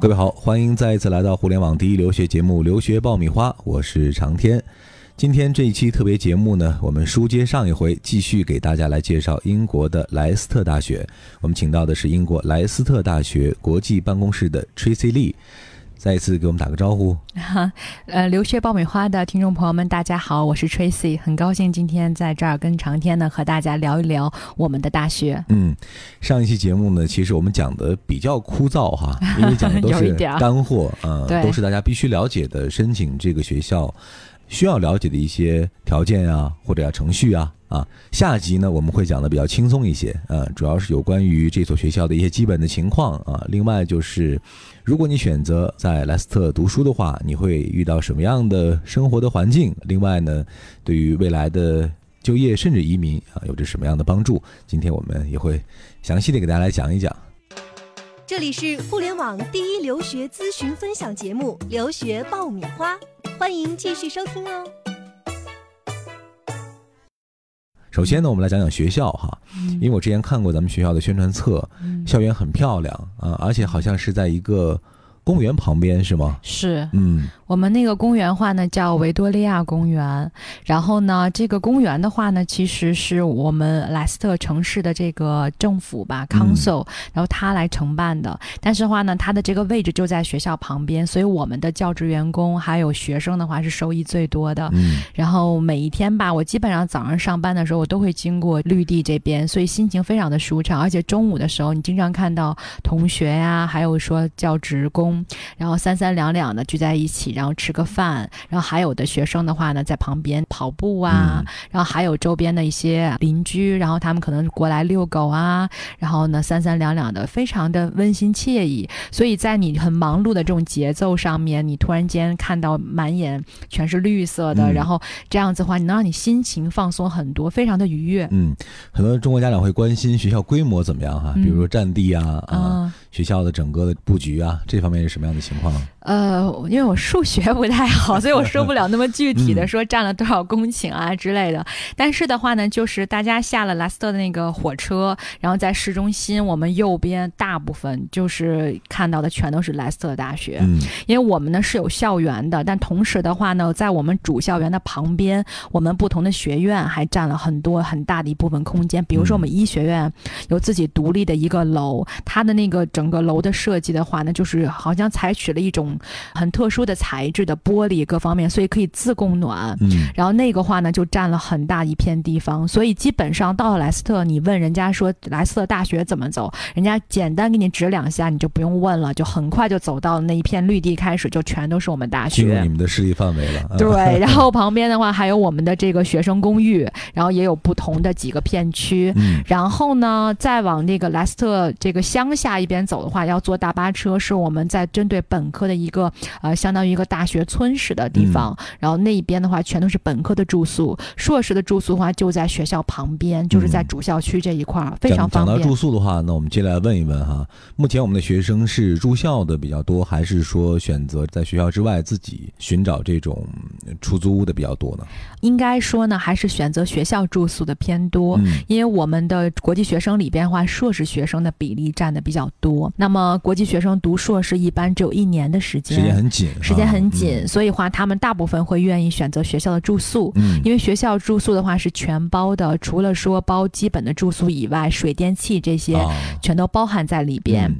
各位好，欢迎再一次来到互联网第一留学节目《留学爆米花》，我是长天。今天这一期特别节目呢，我们书接上一回，继续给大家来介绍英国的莱斯特大学。我们请到的是英国莱斯特大学国际办公室的 Tracy Lee，再一次给我们打个招呼。哈，呃，留学爆米花的听众朋友们，大家好，我是 Tracy，很高兴今天在这儿跟长天呢和大家聊一聊我们的大学。嗯，上一期节目呢，其实我们讲的比较枯燥哈，因为讲的都是干货，呃，都是大家必须了解的申请这个学校需要了解的一些条件啊，或者啊程序啊啊。下集呢，我们会讲的比较轻松一些，呃，主要是有关于这所学校的一些基本的情况啊。另外就是，如果你选择在莱斯特读书的话，你会遇到什么样的生活的环境？另外呢，对于未来的就业甚至移民啊，有着什么样的帮助？今天我们也会详细的给大家来讲一讲。这里是互联网第一留学咨询分享节目《留学爆米花》，欢迎继续收听哦。首先呢，我们来讲讲学校哈，因为我之前看过咱们学校的宣传册，嗯校园很漂亮啊，而且好像是在一个公园旁边，是吗？是嗯我们那个公园话呢叫维多利亚公园，然后呢，这个公园的话呢，其实是我们莱斯特城市的这个政府吧，council，、然后他来承办的。但是话呢，它的这个位置就在学校旁边，所以我们的教职员工还有学生的话是收益最多的。嗯然后每一天吧，我基本上早上上班的时候，我都会经过绿地这边，所以心情非常的舒畅。而且中午的时候，你经常看到同学呀，还有说教职工，然后三三两两的聚在一起，然后吃个饭，然后还有的学生的话呢，在旁边跑步啊，嗯然后还有周边的一些邻居，然后他们可能过来遛狗啊，然后呢三三两两的，非常的温馨惬意。所以在你很忙碌的这种节奏上面，你突然间看到满眼全是绿色的，嗯然后这样子的话，你能让你心情放松很多，非常的愉悦。嗯，很多中国家长会关心学校规模怎么样哈，嗯比如说占地啊啊，嗯，学校的整个的布局啊，这方面是什么样的情况？呃，因为我数学不太好，所以我说不了那么具体的嗯 说占了多少公顷啊之类的。但是的话呢，就是大家下了莱斯特的那个火车，然后在市中心，我们右边大部分就是看到的全都是莱斯特大学。嗯因为我们呢是有校园的，但同时的话呢，在我们主校园的旁边，我们不同的学院还占了很多很大的一部分空间。比如说，我们医学院有自己独立的一个楼，它的那个整个楼的设计的话呢，就是好像采取了一种很特殊的材质的玻璃各方面，所以可以自供暖。嗯然后那个话呢，就占了很大一片地方，所以基本上到了莱斯特，你问人家说莱斯特大学怎么走，人家简单给你指两下，你就不用问了，就很快就走到那一片绿地，开始就全都是我们大学进入你。们的势力范围了。啊对，然后 旁边的话还有我们的这个学生公寓，然后也有不同的几个片区。嗯然后呢，再往那个莱斯特这个乡下一边走的话，要坐大巴车，是我们在针对本科的一个呃，相当于一个大学村式的地方。然后那一边的话，全都是本科的住宿，硕士的住宿的话就在学校旁边，就是在嗯主校区这一块儿，非常方便讲到住。宿的话，那我们接下来问一问哈，目前我们的学生是住校的比较多，还是说选择在学校之外自己寻找这种嗯出租屋的比较多呢？应该说呢，还是选择学校住宿的偏多。嗯因为我们的国际学生里边的话，硕士学生的比例占的比较多。那么国际学生读硕士一般只有一年的时间，时间很紧，时间很啊紧，所以话他们大部分会愿意选择学校的住宿。嗯，因为学校住宿的话是全包的，除了说包基本的住宿以外，水电气这些啊全都包含在里边。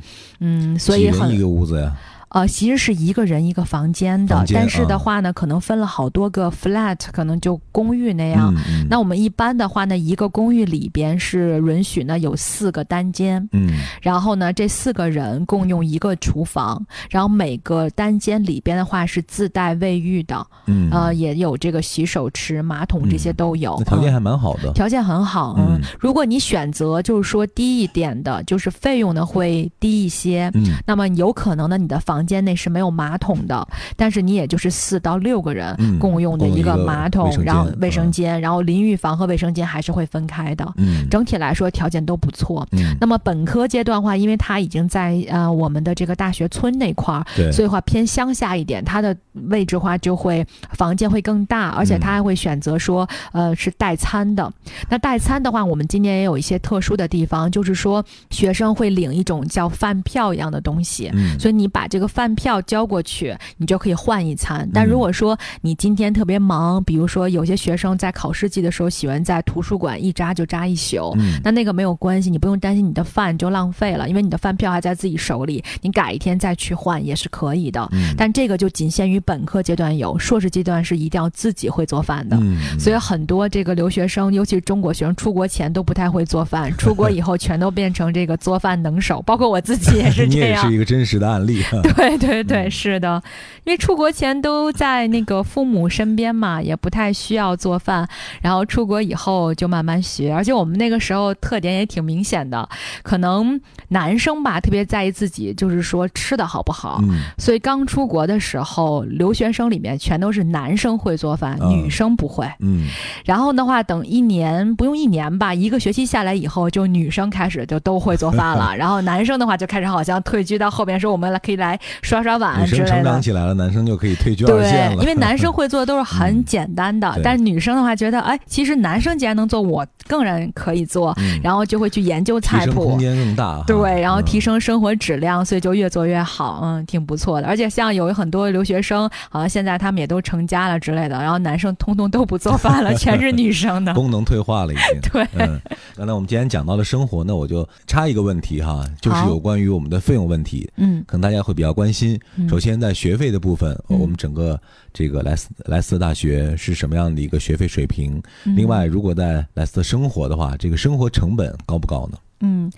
嗯嗯，所以很个屋子呀，呃，其实是一个人一个房间的，间但是啊的话呢，可能分了好多个 flat，可能就公寓那样。那我们一般的话呢，一个公寓里边是允许呢有四个单间，嗯然后呢这四个人共用一个厨房，然后每个单间里边的话是自带卫浴的，嗯呃，也有这个洗手池、马桶这些嗯都有。那条件嗯还蛮好的，条件很好，嗯嗯，如果你选择就是说低一点的，就是费用呢会低一些，嗯那么有可能呢你的房房间内是没有马桶的，但是你也就是四到六个人嗯共用的一个马桶，然后卫生嗯间，然后淋浴房和卫生间还是会分开的。嗯整体来说条件都不错。嗯，那么本科阶段的话，因为它已经在呃我们的这个大学村那块儿，所以话偏乡下一点，它的位置话就会房间会更大，而且嗯它还会选择说呃是代餐的。那代餐的话，我们今年也有一些特殊的地方，就是说学生会领一种叫饭票一样的东西。嗯，所以你把这个饭票交过去，你就可以换一餐。但嗯如果说你今天特别忙，比如说有些学生在考试季的时候喜欢在图书馆一扎就扎一宿，嗯那那个没有关系，你不用担心你的饭就浪费了，因为你的饭票还在自己手里，你改一天再去换也是可以的。嗯但这个就仅限于本科阶段有，硕士阶段是一定要自己会做饭的。嗯，所以很多这个留学生，尤其是中国学生，出国前都不太会做饭，出国以后全都变成这个做饭能手，包括我自己也是你这样 也是。一个真实的案例。对 对对，对是的，因为出国前都在那个父母身边嘛，也不太需要做饭，然后出国以后就慢慢学，而且我们那个时候特点也挺明显的，可能男生吧特别在意自己，就是说吃的好不好。嗯所以刚出国的时候，留学生里面全都是男生会做饭，嗯女生不会。嗯然后的话，等一年不用一年吧，一个学期下来以后，就女生开始就都会做饭了，然后男生的话就开始好像退居到后边，说我们来可以来刷刷碗之类女生成长。起来了，男生就可以退居二线对，了。因为男生会做的都是很简单的，对但是女生的话觉得，哎，其实男生既然能做，我更然可以做，嗯然后就会去研究提菜谱。空间更大。对，然后嗯提升生活质量，所以就越做越好，嗯，挺不错的。而且像有很多留学生，好像现在他们也都成家了之类的，然后男生通通都不做饭了，全是女生的。功能退化了已经。对，嗯，刚才我们既然讲到了生活，那我就插一个问题哈，就是有关于我们的费用问题，嗯，可能大家会比较关心。嗯首先，在学费的部分，嗯我们整个这个莱斯莱斯特大学是什么样的一个学费水平？嗯另外，如果在莱斯特生活的话，这个生活成本高不高呢？嗯，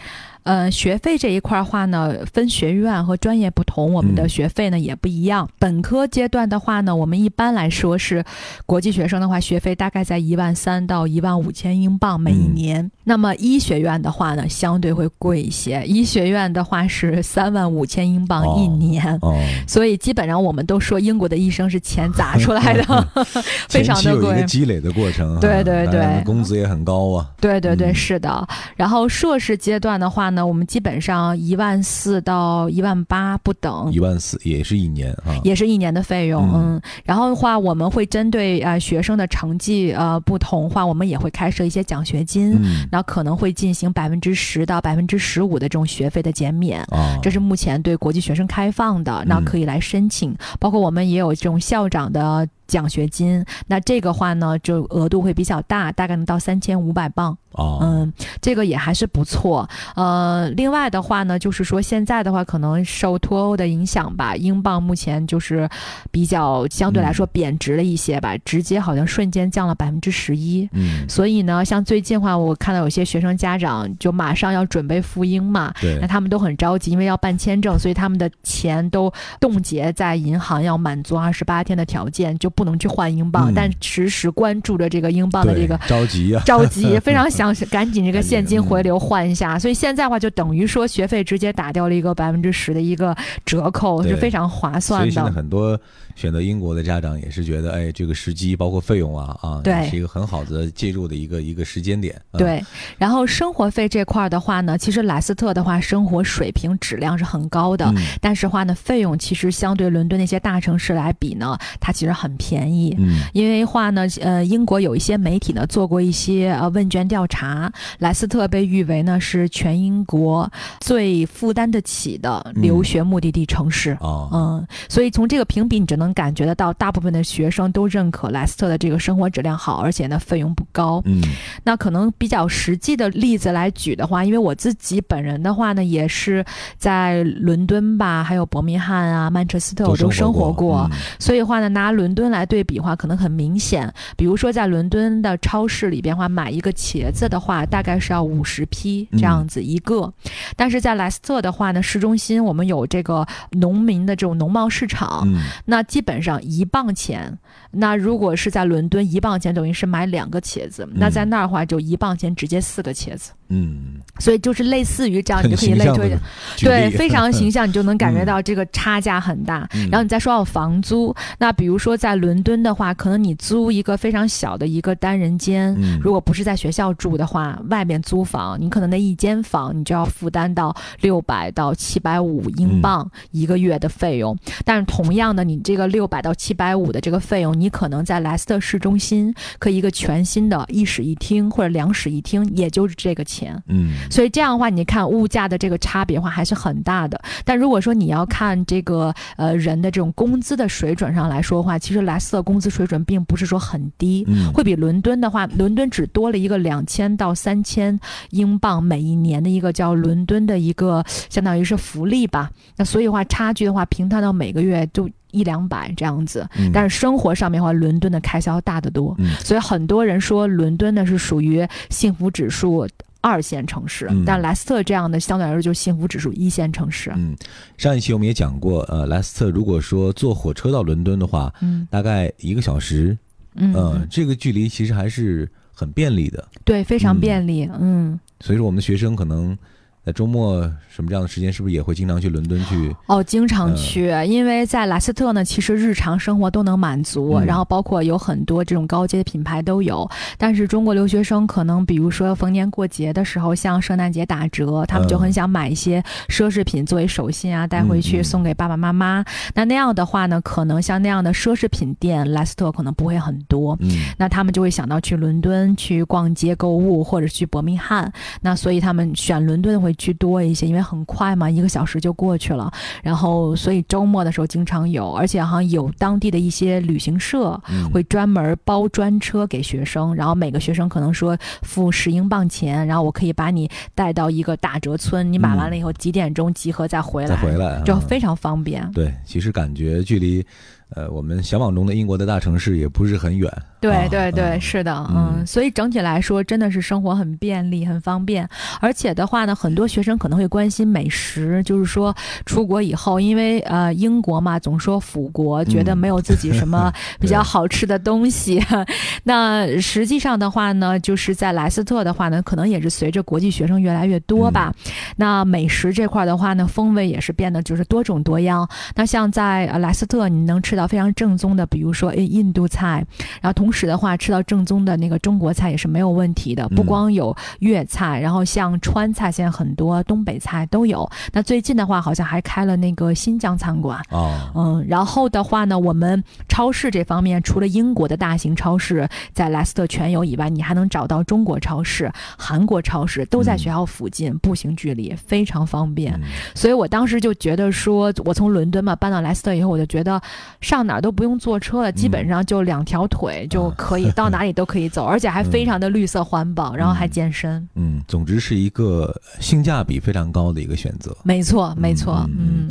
呃，学费这一块儿话呢，分学院和专业不同，我们的嗯学费呢也不一样。本科阶段的话呢，我们一般来说是国际学生的话，学费大概在一万三到一万五千英镑每一嗯年。那么医学院的话呢，相对会贵一些，医学院的话是三万五千英镑一哦年。哦，所以基本上我们都说英国的医生是钱砸出来的，非常的贵有一个。积累的过程哈，对对对工资也很高啊。对对对，嗯是的。然后硕士阶段的话呢，我们基本上一万四到一万八不等一。万四也是一年啊，也是一年的费用，嗯嗯，然后的话，我们会针对呃学生的成绩呃不同话，我们也会开设一些奖学金，嗯可能会进行百分之十到百分之十五的这种学费的减免。啊，这是目前对国际学生开放的，那嗯可以来申请。包括我们也有这种校长的奖学金，那这个话呢，就额度会比较大，大概能到三千五百磅。哦，嗯，这个也还是不错。呃，另外的话呢，就是说现在的话，可能受脱欧的影响吧，英镑目前就是比较相对来说贬值了一些吧，直接好像瞬间降了百分之十一。嗯，所以呢，像最近的话，我看到有些学生家长就马上要准备赴英嘛，对那，他们都很着急，因为要办签证，所以他们的钱都冻结在银行，要满足二十八天的条件，就不能去换英镑，嗯。但时时关注着这个英镑的这个着急啊，着急，非常想赶紧这个现金回流换一下，所以现在的话就等于说学费直接打掉了一个百分之十的一个折扣，是非常划所算以现在的。很多选择英国的家长也是觉得，哎，这个时机包括费用啊啊，对。是一个很好的介入的一个一个时间点。啊，对，然后生活费这块儿的话呢，其实莱斯特的话，生活水平质量是很高的，嗯。但是话呢，费用其实相对伦敦那些大城市来比呢，它其实很便宜。嗯因为话呢，呃，英国有一些媒体呢做过一些呃问卷调查，莱斯特被誉为呢是全英国最负担得起的留学目的地城市。啊，嗯，所以从这个评比，你就能感觉得到，大部分的学生都认可莱斯特的这个生活质量好，而且呢费用不高。嗯那可能比较实际的例子来举的话，因为我自己本人的话呢，也是在伦敦吧，还有伯明翰啊、曼彻斯特，我都生活过。嗯所以话呢，拿伦敦来对比的话，可能很明显。比如说在伦敦的超市里边的话，买一个茄子的话，大概是要五十批这样子一个。但是在莱斯特的话呢，市中心我们有这个农民的这种农贸市场，嗯那基本上一磅钱。那如果是在伦敦，一磅钱等于是买两个茄子，那在那儿的话就一磅钱直接四个茄子，嗯，所以就是类似于这样，你就可以类推对，非常形象，你就能感觉到这个差价很大。嗯然后你再说到房租，那比如说在伦敦的话，可能你租一个非常小的一个单人间，嗯如果不是在学校住的话，外面租房，你可能那一间房你就要负担到六百到七百五英镑一个月的费用。但是同样的，你这个六百到七百五的这个费用，你可能在莱斯特市中心可以一个全新的一室一厅或者两室一厅，也就是这个钱。嗯所以这样的话，你看物价的这个差别的话还是很大的。但如果说你要看这个呃人的这种工资的水准上来说的话，其实莱斯的工资水准并不是说很低。嗯会比伦敦的话，伦敦只多了一个两千到三千英镑每一年的一个叫伦敦的一个相当于是福利吧。那所以的话，差距的话平摊到每个月就一两百这样子。嗯但是生活上面的话，伦敦的开销大得多。嗯所以很多人说伦敦呢是属于幸福指数二线城市，嗯但莱斯特这样的相对来说就是幸福指数一线城市。嗯，上一期我们也讲过，呃，莱斯特如果说坐火车到伦敦的话，嗯大概一个小时，嗯这个距离其实还是很便利的。对，非常嗯便利。嗯，所以说，我们的学生可能在周末什么这样的时间，是不是也会经常去伦敦去？哦，经常嗯去，因为在莱斯特呢，其实日常生活都能满足，嗯然后包括有很多这种高阶的品牌都有。但是中国留学生可能，比如说逢年过节的时候，像圣诞节打折，他们就嗯很想买一些奢侈品作为手信啊，带回嗯去嗯送给爸爸妈妈。那那样的话呢，可能像那样的奢侈品店，莱斯特可能不会很多。嗯那他们就会想到去伦敦去逛街购物，或者去伯明翰。那所以他们选伦敦会居多一些，因为很快嘛，一个小时就过去了。然后所以周末的时候经常有，而且好像有当地的一些旅行社嗯会专门包专车给学生，然后每个学生可能说付十英镑钱，然后我可以把你带到一个打折村，你买完了以后几点钟集合再回来，再回来，嗯就非常方便。对，其实感觉距离，呃，我们向往中的英国的大城市也不是很远。对啊对对，嗯。是的，嗯。嗯，所以整体来说真的是生活很便利、很方便，而且的话呢，很多学生可能会关心美食，就是说出国以后，因为呃英国嘛，总说腐国，觉得嗯。没有自己什么 比较好吃的东西。那实际上的话呢，就是在莱斯特的话呢，可能也是随着国际学生越来越多吧，嗯。那美食这块的话呢，风味也是变得就是多种多样。那像在呃莱斯特，你能吃到非常正宗的，比如说印度菜，然后同时的话，吃到正宗的那个中国菜也是没有问题的。不嗯光有粤菜，然后像川菜，现在很多东北菜都有。那最近的话，好像还开了那个新疆餐馆。哦，嗯，然后的话呢，我们超市这方面，除了英国的大型超市在莱斯特全有以外，你还能找到中国超市、韩国超市，都在嗯学校附近，步行距离非常方便。嗯所以我当时就觉得说，我从伦敦嘛搬到莱斯特以后，我就觉得上哪儿都不用坐车了，基本上就两条腿就可以、到哪里都可以走，而且还非常的绿色环保，然后还健身。嗯，总之是一个性价比非常高的一个选择。没错，没错，嗯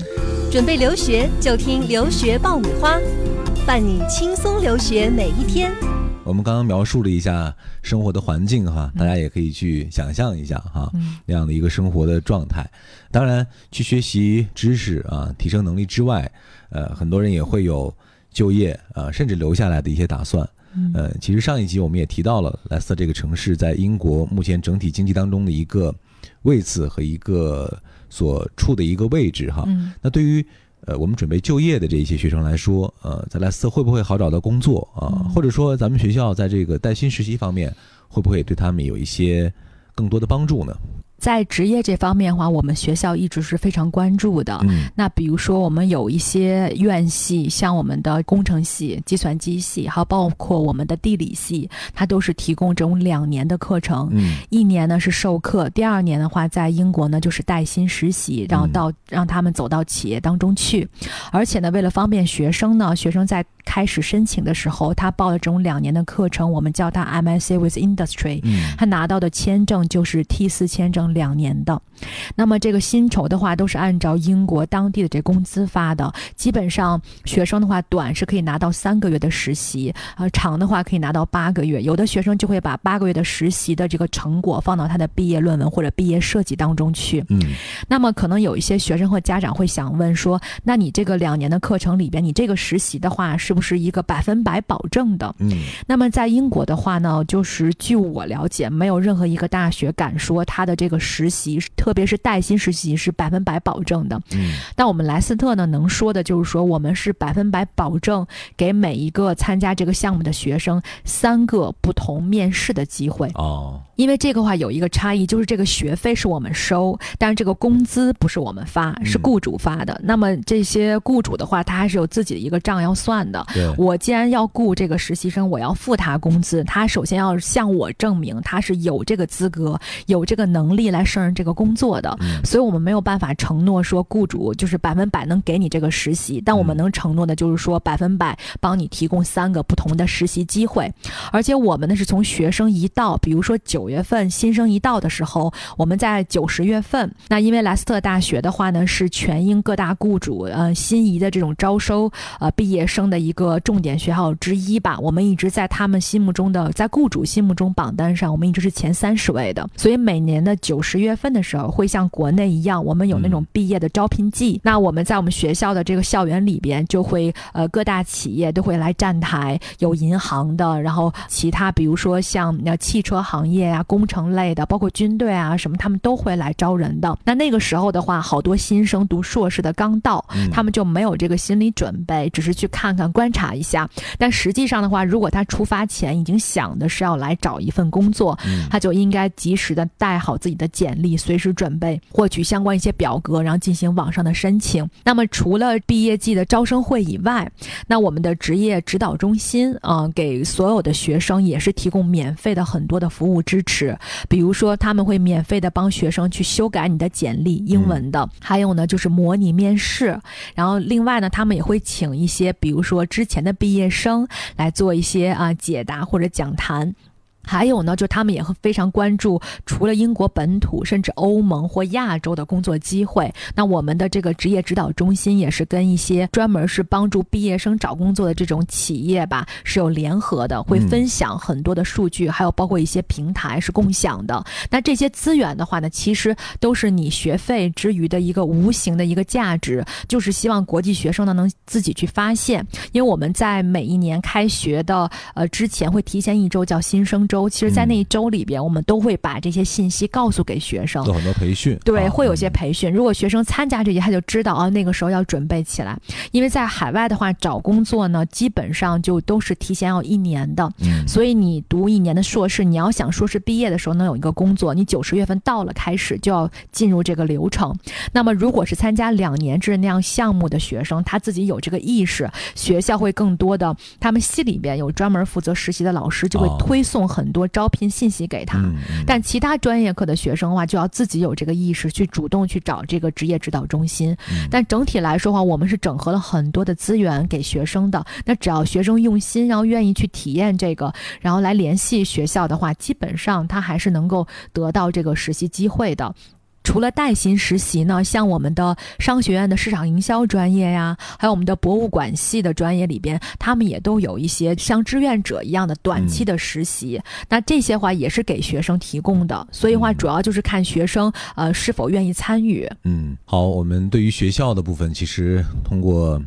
准备留学就听留学爆米花，伴你轻松留学每一天。我们刚刚描述了一下生活的环境哈，嗯大家也可以去想象一下哈，嗯那样的一个生活的状态。当然，去学习知识啊，提升能力之外，呃，很多人也会有就业啊，甚至留下来的一些打算。嗯呃，其实上一集我们也提到了莱斯特这个城市在英国目前整体经济当中的一个位次和一个所处的一个位置哈。嗯那对于呃我们准备就业的这一些学生来说，呃，在莱斯特会不会好找到工作啊、嗯或者说咱们学校在这个带薪实习方面，会不会对他们有一些更多的帮助呢？在职业这方面的话，我们学校一直是非常关注的。嗯那比如说，我们有一些院系，像我们的工程系、计算机系，还有包括我们的地理系，它都是提供这种两年的课程。嗯一年呢是授课，第二年的话，在英国呢就是带薪实习，然后到、让他们走到企业当中去。而且呢，为了方便学生呢，学生在开始申请的时候，他报了这种两年的课程，我们叫它 MSc with Industry，嗯他拿到的签证就是 T 四签证上两年的。那么这个薪酬的话，都是按照英国当地的这工资发的。基本上学生的话，短是可以拿到三个月的实习，啊、长的话可以拿到八个月。有的学生就会把八个月的实习的这个成果放到他的毕业论文或者毕业设计当中去。嗯那么可能有一些学生和家长会想问说，那你这个两年的课程里边，你这个实习的话，是不是一个百分百保证的？嗯那么在英国的话呢，就是据我了解，没有任何一个大学敢说他的这个实习，特别是带薪实习是百分百保证的。嗯但我们莱斯特呢，能说的就是说，我们是百分百保证给每一个参加这个项目的学生三个不同面试的机会。哦因为这个话有一个差异，就是这个学费是我们收，但是这个工资不是我们发，是雇主发的。那么这些雇主的话，他还是有自己的一个账要算的。对我既然要雇这个实习生，我要付他工资，他首先要向我证明他是有这个资格、有这个能力来胜任这个工作的。嗯。所以我们没有办法承诺说雇主就是百分百能给你这个实习，但我们嗯。能承诺的就是说百分百帮你提供三个不同的实习机会，而且我们呢是从学生一到，比如说九月份新生一到的时候，我们在九十月份，那因为莱斯特大学的话呢是全英各大雇主呃心仪的这种招收呃毕业生的一个重点学校之一吧，我们一直在他们心目中的在雇主心目中榜单上，我们一直是前三十位的，所以每年的九十月份的时候会像国内一样，我们有那种毕业的招聘季，那我们在我们学校的这个校园里边就会呃各大企业都会来站台，有银行的，然后其他比如说像呃汽车行业啊、工程类的，包括军队啊什么，他们都会来招人的。那那个时候的话，好多新生读硕士的刚到，嗯他们就没有这个心理准备，只是去看看、观察一下。但实际上的话，如果他出发前已经想的是要来找一份工作，嗯他就应该及时的带好自己的简历，随时准备获取相关一些表格，然后进行网上的申请。那么除了毕业季的招生会以外，那我们的职业指导中心啊、呃给所有的学生也是提供免费的很多的服务支持，比如说他们会免费的帮学生去修改你的简历，英文的，还有呢就是模拟面试，然后另外呢，他们也会请一些，比如说之前的毕业生来做一些啊解答或者讲坛。还有呢，就他们也会非常关注除了英国本土，甚至欧盟或亚洲的工作机会。那我们的这个职业指导中心也是跟一些专门是帮助毕业生找工作的这种企业吧是有联合的，会嗯分享很多的数据，还有包括一些平台是共享的。那这些资源的话呢，其实都是你学费之余的一个无形的一个价值，就是希望国际学生呢能自己去发现。因为我们在每一年开学的呃之前会提前一周叫新生周，其实在那一周里边，我们都会把这些信息告诉给学生。做很多培训，对，啊会有些嗯培训。如果学生参加这些，他就知道啊，那个时候要准备起来。因为在海外的话，找工作呢，基本上就都是提前要一年的。嗯所以你读一年的硕士，你要想硕士毕业的时候能有一个工作，你九十月份到了开始就要进入这个流程。那么如果是参加两年制那样项目的学生，他自己有这个意识，学校会更多的，他们系里边有专门负责实习的老师，就会哦推送很多招聘信息给他。但其他专业课的学生的话，就要自己有这个意识，去主动去找这个职业指导中心。嗯但整体来说的话，我们是整合了很多的资源给学生的。那只要学生用心，然后愿意去体验这个，然后来联系学校的话，基本上他还是能够得到这个实习机会的。除了带薪实习呢，像我们的商学院的市场营销专业呀，还有我们的博物馆系的专业里边，他们也都有一些像志愿者一样的短期的实习。那这些话也是给学生提供的，所以话嗯主要就是看学生呃是否愿意参与。嗯，好，我们对于学校的部分，其实通过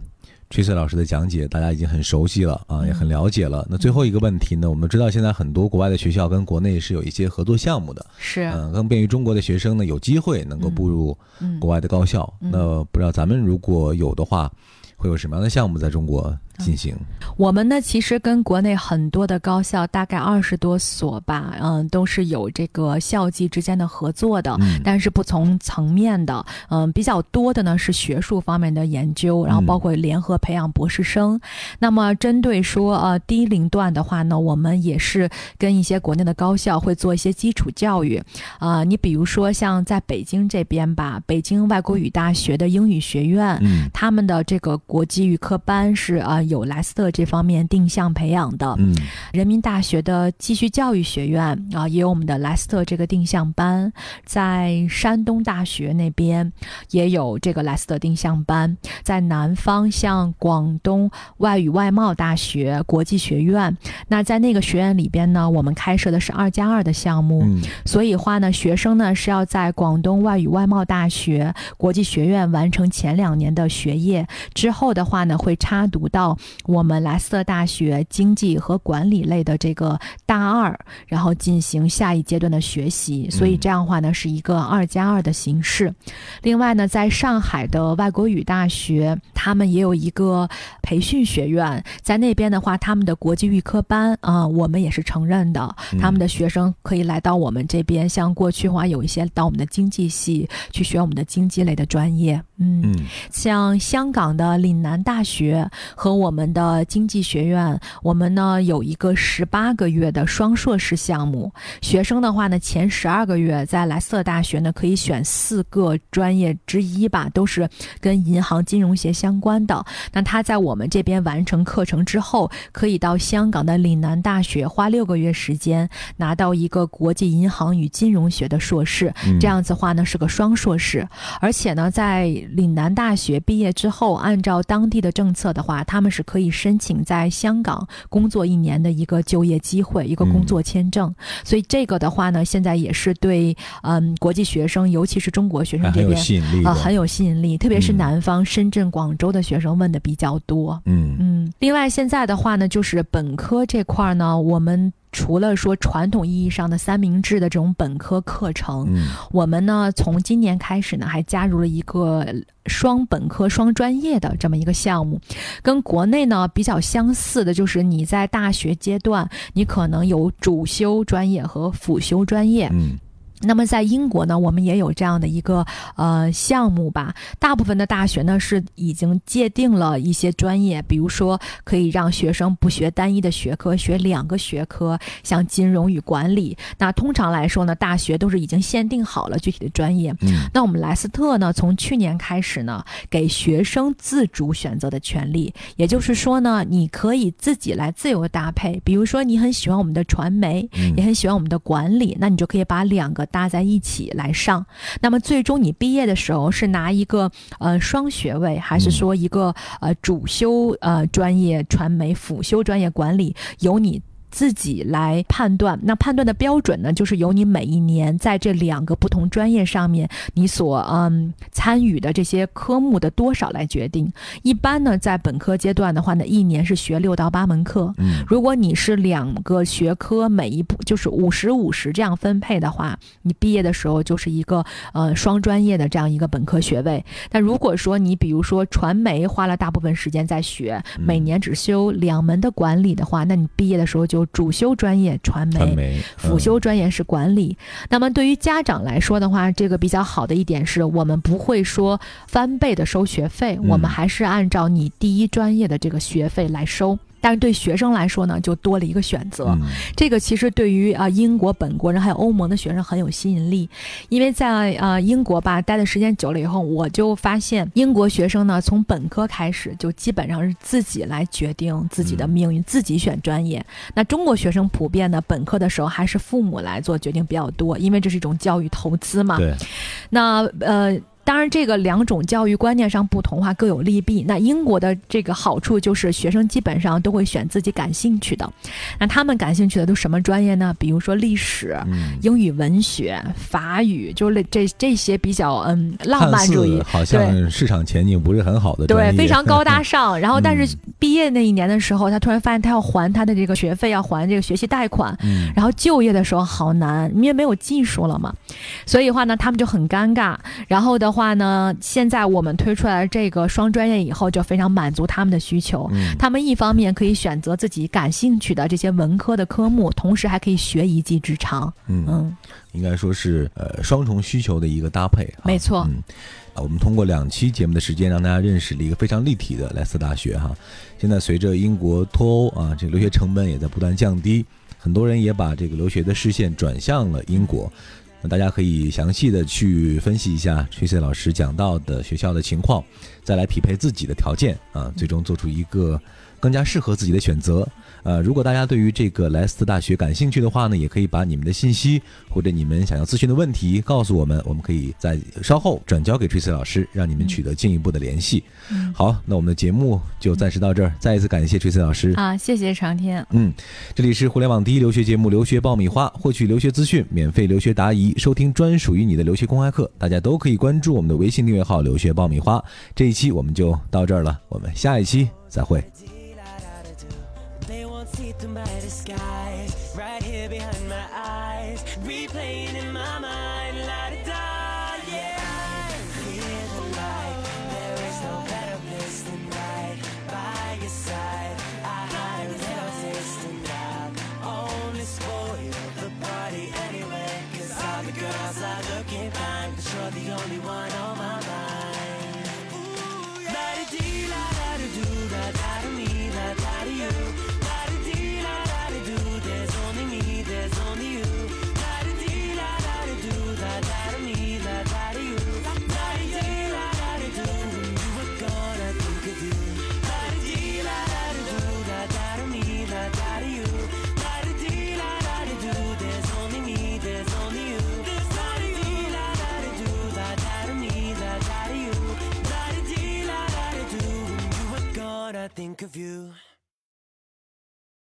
Tracy 老师的讲解，大家已经很熟悉了啊，也很了解了。那最后一个问题呢，我们知道现在很多国外的学校跟国内是有一些合作项目的，是，嗯，更便于中国的学生呢有机会能够步入嗯。国外的高校。嗯。那不知道咱们如果有的话，会有什么样的项目在中国进行？我们呢，其实跟国内很多的高校，大概二十多所吧，嗯，都是有这个校际之间的合作的。嗯但是不同层面的，嗯，比较多的呢是学术方面的研究，然后包括联合培养博士生。那么针对说呃低龄段的话呢，我们也是跟一些国内的高校会做一些基础教育。啊、你比如说像在北京这边吧，北京外国语大学的英语学院，嗯他们的这个国际语科班是啊、有莱斯特这方面定向培养的。嗯。人民大学的继续教育学院啊，也有我们的莱斯特这个定向班，在山东大学那边也有这个莱斯特定向班，在南方像广东外语外贸大学国际学院，那在那个学院里边呢，我们开设的是二加二的项目，嗯。所以话呢，学生呢是要在广东外语外贸大学国际学院完成前两年的学业，之后的话呢，会插读到我们莱斯特大学经济和管理类的这个大二，然后进行下一阶段的学习。所以这样的话呢，是一个二加二的形式。另外呢，在上海的外国语大学，他们也有一个培训学院，在那边的话，他们的国际预科班啊、我们也是承认的。他们的学生可以来到我们这边，像过去的话，有一些到我们的经济系去学我们的经济类的专业，嗯嗯像香港的岭南大学和我们的经济学院，我们呢有一个十八个月的双硕士项目。学生的话呢，前十二个月在莱斯特大学呢可以选四个专业之一吧，都是跟银行金融学相关的。那他在我们这边完成课程之后，可以到香港的岭南大学花六个月时间拿到一个国际银行与金融学的硕士。嗯这样子话呢是个双硕士，而且呢在岭南大学毕业之后，按照当地的政策的话，他们是可以申请在香港工作一年的一个就业机会，一个工作签证。所以这个的话呢，现在也是对嗯国际学生，尤其是中国学生这边啊、很有吸引力，特别是嗯南方、深圳、广州的学生问的比较多。嗯嗯，另外现在的话呢，就是本科这块儿呢，我们除了说传统意义上的三明治的这种本科课程，嗯我们呢从今年开始呢，还加入了一个双本科双专业的这么一个项目，跟国内呢比较相似的，就是你在大学阶段，你可能有主修专业和辅修专业。嗯那么在英国呢，我们也有这样的一个呃项目吧。大部分的大学呢是已经界定了一些专业，比如说可以让学生不学单一的学科，学两个学科，像金融与管理。那通常来说呢，大学都是已经限定好了具体的专业。嗯那我们莱斯特呢，从去年开始呢，给学生自主选择的权利，也就是说呢，你可以自己来自由搭配。比如说，你很喜欢我们的传媒，嗯也很喜欢我们的管理，那你就可以把两个搭在一起来上。那么最终你毕业的时候是拿一个呃双学位，还是说一个呃主修呃专业传媒，辅修专业管理，由你。自己来判断，那判断的标准呢，就是由你每一年在这两个不同专业上面，你所嗯参与的这些科目的多少来决定。一般呢，在本科阶段的话呢，一年是学六到八门课，嗯如果你是两个学科每一步就是五十五十这样分配的话，你毕业的时候就是一个呃双专业的这样一个本科学位。但如果说你比如说传媒花了大部分时间在学，嗯每年只修两门的管理的话，那你毕业的时候就主修专业传媒。传媒辅修专业是管理。那么对于家长来说的话，这个比较好的一点是我们不会说翻倍的收学费，嗯我们还是按照你第一专业的这个学费来收。但是对学生来说呢，就多了一个选择。嗯这个其实对于啊、英国本国人还有欧盟的学生很有吸引力，因为在呃英国吧待的时间久了以后，我就发现英国学生呢从本科开始就基本上是自己来决定自己的命运，自己选专业。那中国学生普遍呢本科的时候还是父母来做决定比较多，因为这是一种教育投资嘛。对那呃。当然，这个两种教育观念上不同的话各有利弊。那英国的这个好处就是学生基本上都会选自己感兴趣的。那他们感兴趣的都什么专业呢？比如说历史、嗯英语文学、法语，就是这这些比较嗯浪漫主义，好像市场前景不是很好的专对，非常高大上。然后，但是嗯毕业那一年的时候，他突然发现他要还他的这个学费，要还这个学习贷款。嗯然后就业的时候好难，因为没有技术了嘛，所以的话呢，他们就很尴尬。然后的话呢，现在我们推出来这个双专业以后，就非常满足他们的需求。嗯他们一方面可以选择自己感兴趣的这些文科的科目，同时还可以学一技之长。嗯嗯，应该说是呃双重需求的一个搭配哈。没错嗯，啊，我们通过两期节目的时间，让大家认识了一个非常立体的莱斯大学哈。现在随着英国脱欧啊，这个留学成本也在不断降低，很多人也把这个留学的视线转向了英国。大家可以详细的去分析一下 Tracy 老师讲到的学校的情况，再来匹配自己的条件啊，最终做出一个更加适合自己的选择。呃，如果大家对于这个莱斯特大学感兴趣的话呢，也可以把你们的信息或者你们想要咨询的问题告诉我们，我们可以在稍后转交给 Tracy 老师，让你们取得进一步的联系。好，那我们的节目就暂时到这儿，再一次感谢 Tracy 老师。啊，谢谢长天。嗯，这里是互联网第一留学节目《留学爆米花》，获取留学资讯、免费留学答疑、收听专属于你的留学公开课，大家都可以关注我们的微信订阅号“留学爆米花”。这一期我们就到这儿了，我们下一期再会。